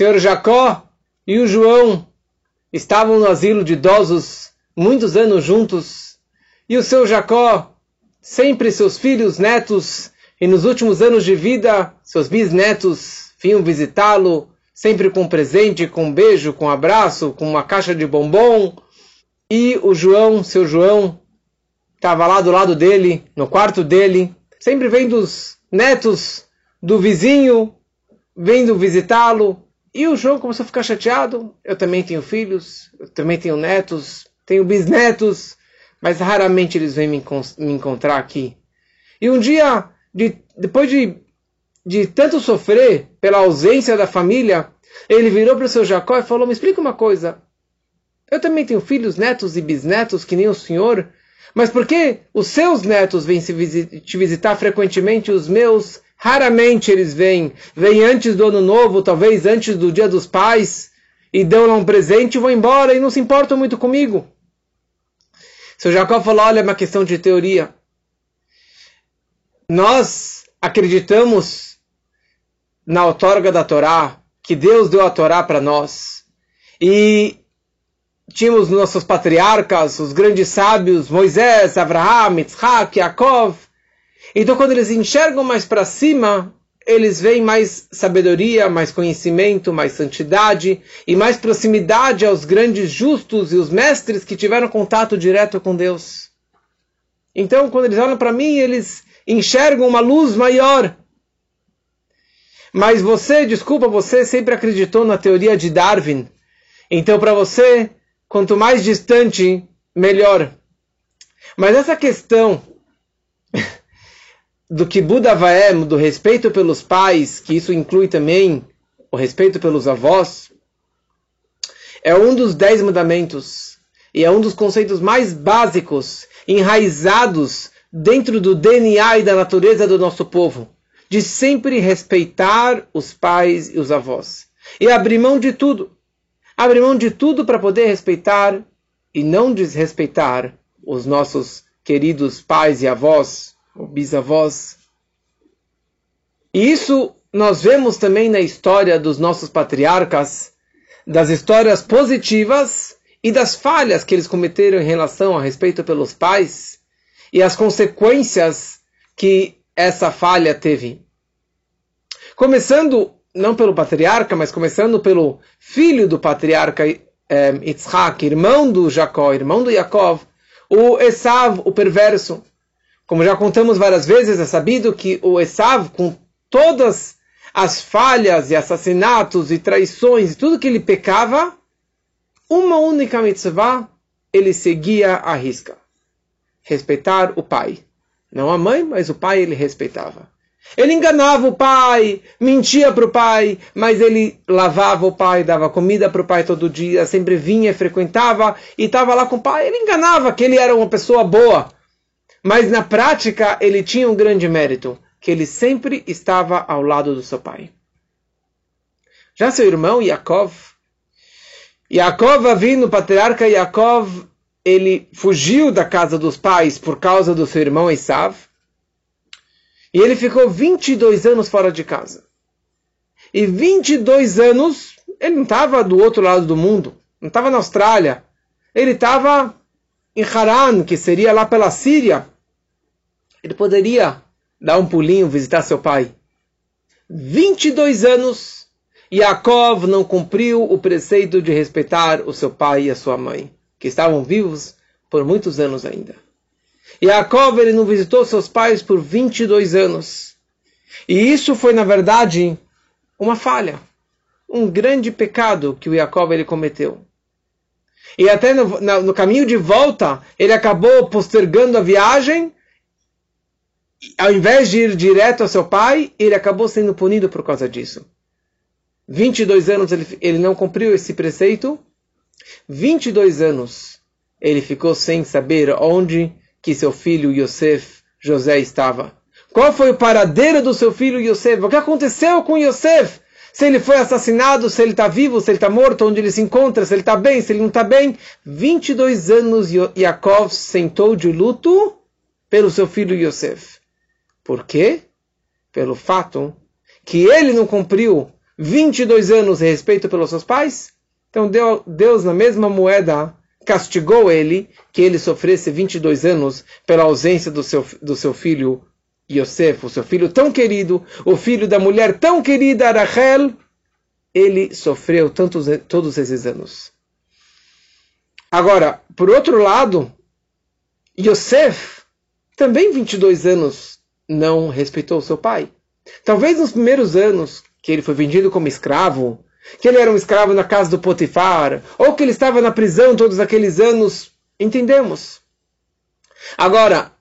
Senhor Jacó e o João estavam no asilo de idosos muitos anos juntos. E o seu Jacó, sempre seus filhos, netos, e nos últimos anos de vida, seus bisnetos vinham visitá-lo, sempre com um presente, com um beijo, com um abraço, com uma caixa de bombom. E o João, seu João, estava lá do lado dele, no quarto dele, sempre vendo os netos do vizinho, vindo visitá-lo. E o João começou a ficar chateado. Eu também tenho filhos, eu também tenho netos, tenho bisnetos, mas raramente eles vêm me, me encontrar aqui. E um dia, de, depois de, de tanto sofrer pela ausência da família, ele virou para o seu Jacó e falou: Me explica uma coisa. Eu também tenho filhos, netos e bisnetos, que nem o senhor, mas por que os seus netos vêm te visitar frequentemente, os meus Raramente eles vêm. Vêm antes do ano novo, talvez antes do dia dos pais, e dão lá um presente e vão embora e não se importam muito comigo. Seu Jacó falou: olha, é uma questão de teoria. Nós acreditamos na outorga da Torá, que Deus deu a Torá para nós. E tínhamos nossos patriarcas, os grandes sábios, Moisés, Abraham, Isaac, Yaakov, então, quando eles enxergam mais para cima, eles veem mais sabedoria, mais conhecimento, mais santidade e mais proximidade aos grandes justos e os mestres que tiveram contato direto com Deus. Então, quando eles olham para mim, eles enxergam uma luz maior. Mas você, desculpa, você sempre acreditou na teoria de Darwin. Então, para você, quanto mais distante, melhor. Mas essa questão do que Buda Vaem, do respeito pelos pais, que isso inclui também o respeito pelos avós, é um dos dez mandamentos e é um dos conceitos mais básicos, enraizados dentro do DNA e da natureza do nosso povo, de sempre respeitar os pais e os avós. E abrir mão de tudo, abrir mão de tudo para poder respeitar e não desrespeitar os nossos queridos pais e avós bisavós. E isso nós vemos também na história dos nossos patriarcas, das histórias positivas e das falhas que eles cometeram em relação a respeito pelos pais e as consequências que essa falha teve. Começando não pelo patriarca, mas começando pelo filho do patriarca eh, Yitzhak, irmão do Jacó, irmão do Yaakov, o Esav, o perverso. Como já contamos várias vezes, é sabido que o Esav, com todas as falhas e assassinatos e traições e tudo que ele pecava, uma única mitzvah ele seguia à risca. Respeitar o pai. Não a mãe, mas o pai ele respeitava. Ele enganava o pai, mentia para o pai, mas ele lavava o pai, dava comida para o pai todo dia, sempre vinha, frequentava e estava lá com o pai. Ele enganava que ele era uma pessoa boa, mas na prática ele tinha um grande mérito, que ele sempre estava ao lado do seu pai. Já seu irmão Yaakov, Yaakov o patriarca Yaakov, ele fugiu da casa dos pais por causa do seu irmão Esav, e ele ficou 22 anos fora de casa. E 22 anos, ele não estava do outro lado do mundo, não estava na Austrália, ele estava em Haran, que seria lá pela Síria, ele poderia dar um pulinho, visitar seu pai. 22 anos, Yaakov não cumpriu o preceito de respeitar o seu pai e a sua mãe, que estavam vivos por muitos anos ainda. Yaakov ele não visitou seus pais por 22 anos. E isso foi, na verdade, uma falha, um grande pecado que o Yaakov ele cometeu. E até no, no caminho de volta, ele acabou postergando a viagem ao invés de ir direto ao seu pai, ele acabou sendo punido por causa disso. 22 anos ele, ele não cumpriu esse preceito. 22 anos ele ficou sem saber onde que seu filho Yosef, José, estava. Qual foi o paradeiro do seu filho Yosef? O que aconteceu com Yosef? Se ele foi assassinado, se ele está vivo, se ele está morto, onde ele se encontra, se ele está bem, se ele não está bem. 22 anos Yaakov sentou de luto pelo seu filho Yosef. Por quê? Pelo fato que ele não cumpriu 22 anos em respeito pelos seus pais? Então Deus, na mesma moeda, castigou ele que ele sofresse 22 anos pela ausência do seu, do seu filho Yosef, o seu filho tão querido, o filho da mulher tão querida, Rachel, ele sofreu tantos, todos esses anos. Agora, por outro lado, Yosef, também 22 anos, não respeitou seu pai. Talvez nos primeiros anos que ele foi vendido como escravo, que ele era um escravo na casa do Potifar, ou que ele estava na prisão todos aqueles anos, entendemos. Agora,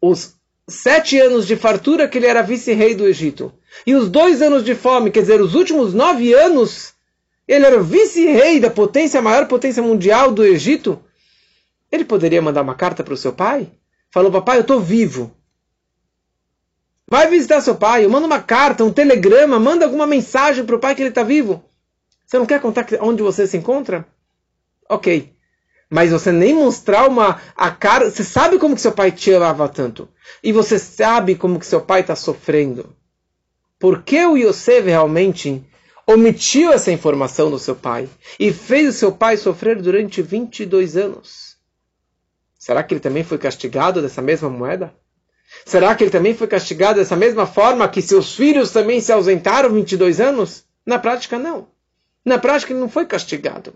os sete anos de fartura que ele era vice-rei do Egito, e os dois anos de fome, quer dizer, os últimos nove anos, ele era vice-rei da potência, a maior potência mundial do Egito, ele poderia mandar uma carta para o seu pai? Falou, papai, eu estou vivo. Vai visitar seu pai, manda uma carta, um telegrama, manda alguma mensagem para o pai que ele está vivo. Você não quer contar onde você se encontra? Ok. Mas você nem mostrar uma a cara. Você sabe como que seu pai te amava tanto. E você sabe como que seu pai está sofrendo. Por que o Yosef realmente omitiu essa informação do seu pai e fez o seu pai sofrer durante 22 anos? Será que ele também foi castigado dessa mesma moeda? Será que ele também foi castigado dessa mesma forma que seus filhos também se ausentaram 22 anos? Na prática, não. Na prática, ele não foi castigado.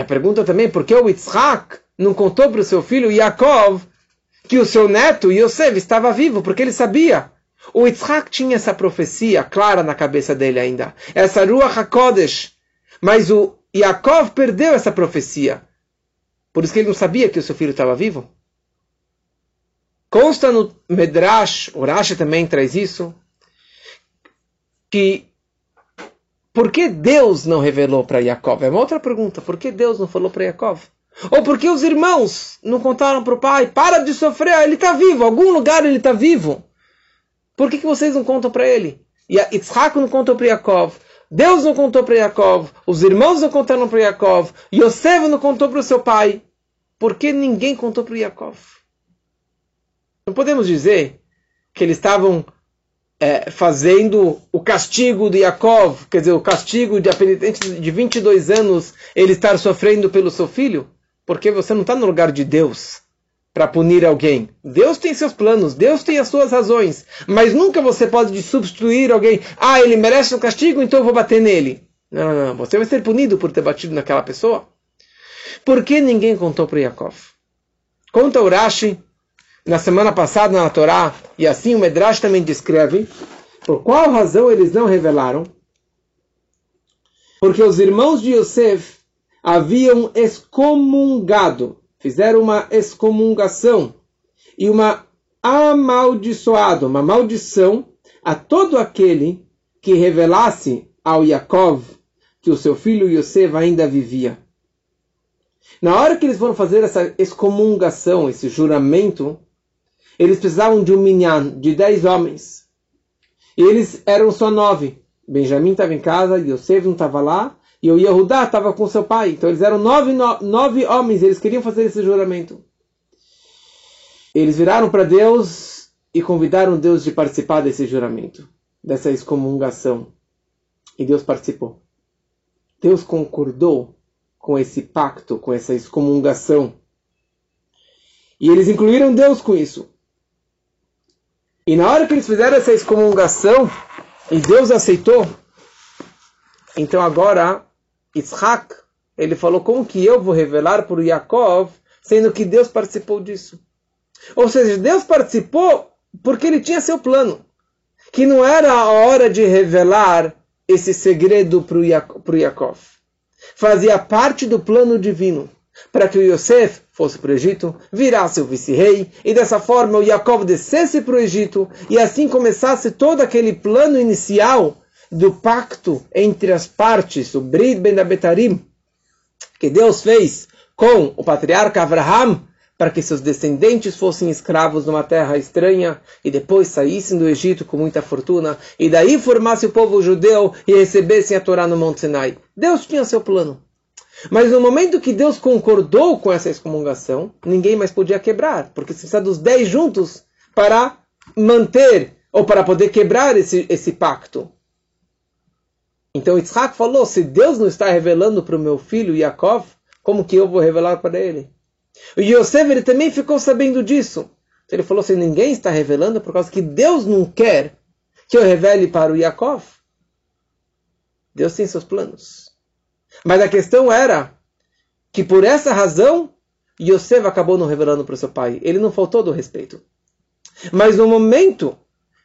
A pergunta também é por que o Yitzhak não contou para o seu filho Yaakov que o seu neto Yosef estava vivo, porque ele sabia. O Yitzhak tinha essa profecia clara na cabeça dele ainda, essa Ruach HaKodesh. Mas o Yaakov perdeu essa profecia. Por isso que ele não sabia que o seu filho estava vivo. Consta no Medrash, o Rashi também traz isso, que por que Deus não revelou para Jacob? É uma outra pergunta. Por que Deus não falou para Jacob? Ou por que os irmãos não contaram para o pai? Para de sofrer, ele está vivo, algum lugar ele está vivo. Por que, que vocês não contam para ele? E Yitzhak não contou para Jacob. Deus não contou para Jacob. Os irmãos não contaram para Jacob. Yosef não contou para o seu pai. Por que ninguém contou para Jacob? Não podemos dizer que eles estavam é, fazendo o castigo de Yaakov, quer dizer, o castigo de a penitente de 22 anos, ele estar sofrendo pelo seu filho, porque você não está no lugar de Deus para punir alguém. Deus tem seus planos, Deus tem as suas razões, mas nunca você pode substituir alguém. Ah, ele merece um castigo, então eu vou bater nele. Não, não, não. você vai ser punido por ter batido naquela pessoa. Por que ninguém contou para Yaakov? Conta Urashi na semana passada na Torá, e assim o Medrash também descreve, por qual razão eles não revelaram? Porque os irmãos de Yosef haviam excomungado, fizeram uma excomungação e uma amaldiçoado, uma maldição a todo aquele que revelasse ao Yaakov que o seu filho Yosef ainda vivia. Na hora que eles foram fazer essa excomungação, esse juramento, eles precisavam de um minyan, de dez homens. E eles eram só nove. Benjamim estava em casa, Yosef não estava lá, e o Yehudá estava com seu pai. Então eles eram nove, no, nove homens, eles queriam fazer esse juramento. Eles viraram para Deus e convidaram Deus de participar desse juramento, dessa excomungação. E Deus participou. Deus concordou com esse pacto, com essa excomungação. E eles incluíram Deus com isso. E na hora que eles fizeram essa excomungação, e Deus aceitou, então agora Isaac, ele falou, como que eu vou revelar para Yaakov, sendo que Deus participou disso? Ou seja, Deus participou porque ele tinha seu plano. Que não era a hora de revelar esse segredo para Yaakov. Fazia parte do plano divino para que o Yosef fosse para o Egito, virasse o vice-rei, e dessa forma o Jacob descesse para o Egito, e assim começasse todo aquele plano inicial do pacto entre as partes, o Brit Ben Abetarim, que Deus fez com o patriarca Abraham, para que seus descendentes fossem escravos numa terra estranha e depois saíssem do Egito com muita fortuna e daí formasse o povo judeu e recebessem a Torá no Monte Sinai. Deus tinha seu plano. Mas no momento que Deus concordou com essa excomungação, ninguém mais podia quebrar, porque se precisa dos dez juntos para manter ou para poder quebrar esse, esse pacto. Então Yitzhak falou: se Deus não está revelando para o meu filho Yaakov, como que eu vou revelar para ele? O Yosef ele também ficou sabendo disso. Então ele falou assim: ninguém está revelando por causa que Deus não quer que eu revele para o Yaakov. Deus tem seus planos. Mas a questão era que por essa razão Yosef acabou não revelando para o seu pai. Ele não faltou do respeito. Mas no momento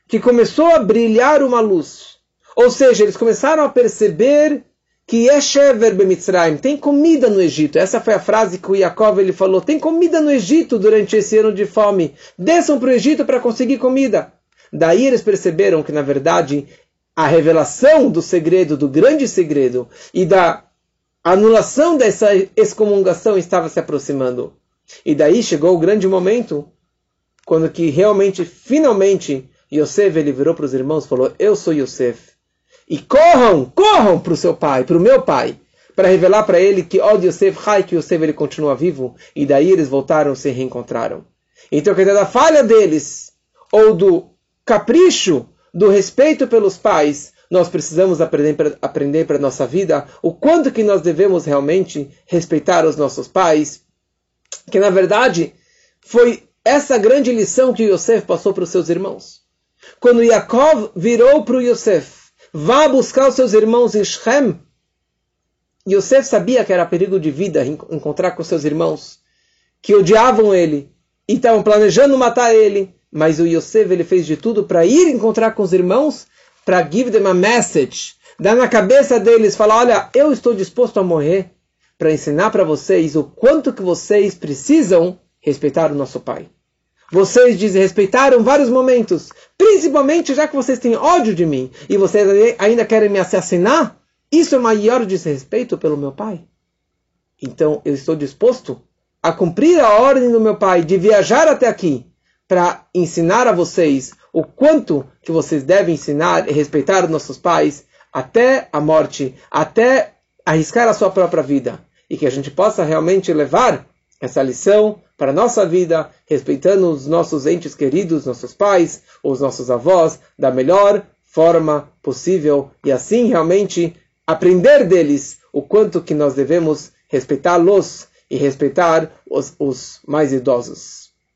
que começou a brilhar uma luz, ou seja, eles começaram a perceber que Yeshever bemitzrayim, tem comida no Egito. Essa foi a frase que o Yaakov ele falou, tem comida no Egito durante esse ano de fome. Desçam para o Egito para conseguir comida. Daí eles perceberam que, na verdade, a revelação do segredo, do grande segredo, e da anulação dessa excomungação estava se aproximando. E daí chegou o grande momento, quando que realmente, finalmente, Yosef ele virou para os irmãos e falou, eu sou Yosef e corram, corram para o seu pai, para o meu pai, para revelar para ele que, ó oh, Yosef, Hai, que Yosef ele continua vivo. E daí eles voltaram, se reencontraram. Então, quer dizer, da falha deles, ou do capricho, do respeito pelos pais, nós precisamos aprender para a nossa vida o quanto que nós devemos realmente respeitar os nossos pais. Que, na verdade, foi essa grande lição que Yosef passou para os seus irmãos. Quando Yaakov virou para o Yosef, Vá buscar os seus irmãos em Shem. Yosef sabia que era perigo de vida encontrar com seus irmãos, que odiavam ele e estavam planejando matar ele. Mas o Yosef ele fez de tudo para ir encontrar com os irmãos, para give them a message, dar na cabeça deles, falar: olha, eu estou disposto a morrer para ensinar para vocês o quanto que vocês precisam respeitar o nosso pai. Vocês desrespeitaram vários momentos, principalmente já que vocês têm ódio de mim e vocês ainda querem me assassinar. Isso é maior desrespeito pelo meu pai. Então eu estou disposto a cumprir a ordem do meu pai de viajar até aqui para ensinar a vocês o quanto que vocês devem ensinar e respeitar os nossos pais até a morte, até arriscar a sua própria vida e que a gente possa realmente levar essa lição para a nossa vida, respeitando os nossos entes queridos, nossos pais, os nossos avós, da melhor forma possível e assim realmente aprender deles o quanto que nós devemos respeitá-los e respeitar os, os mais idosos.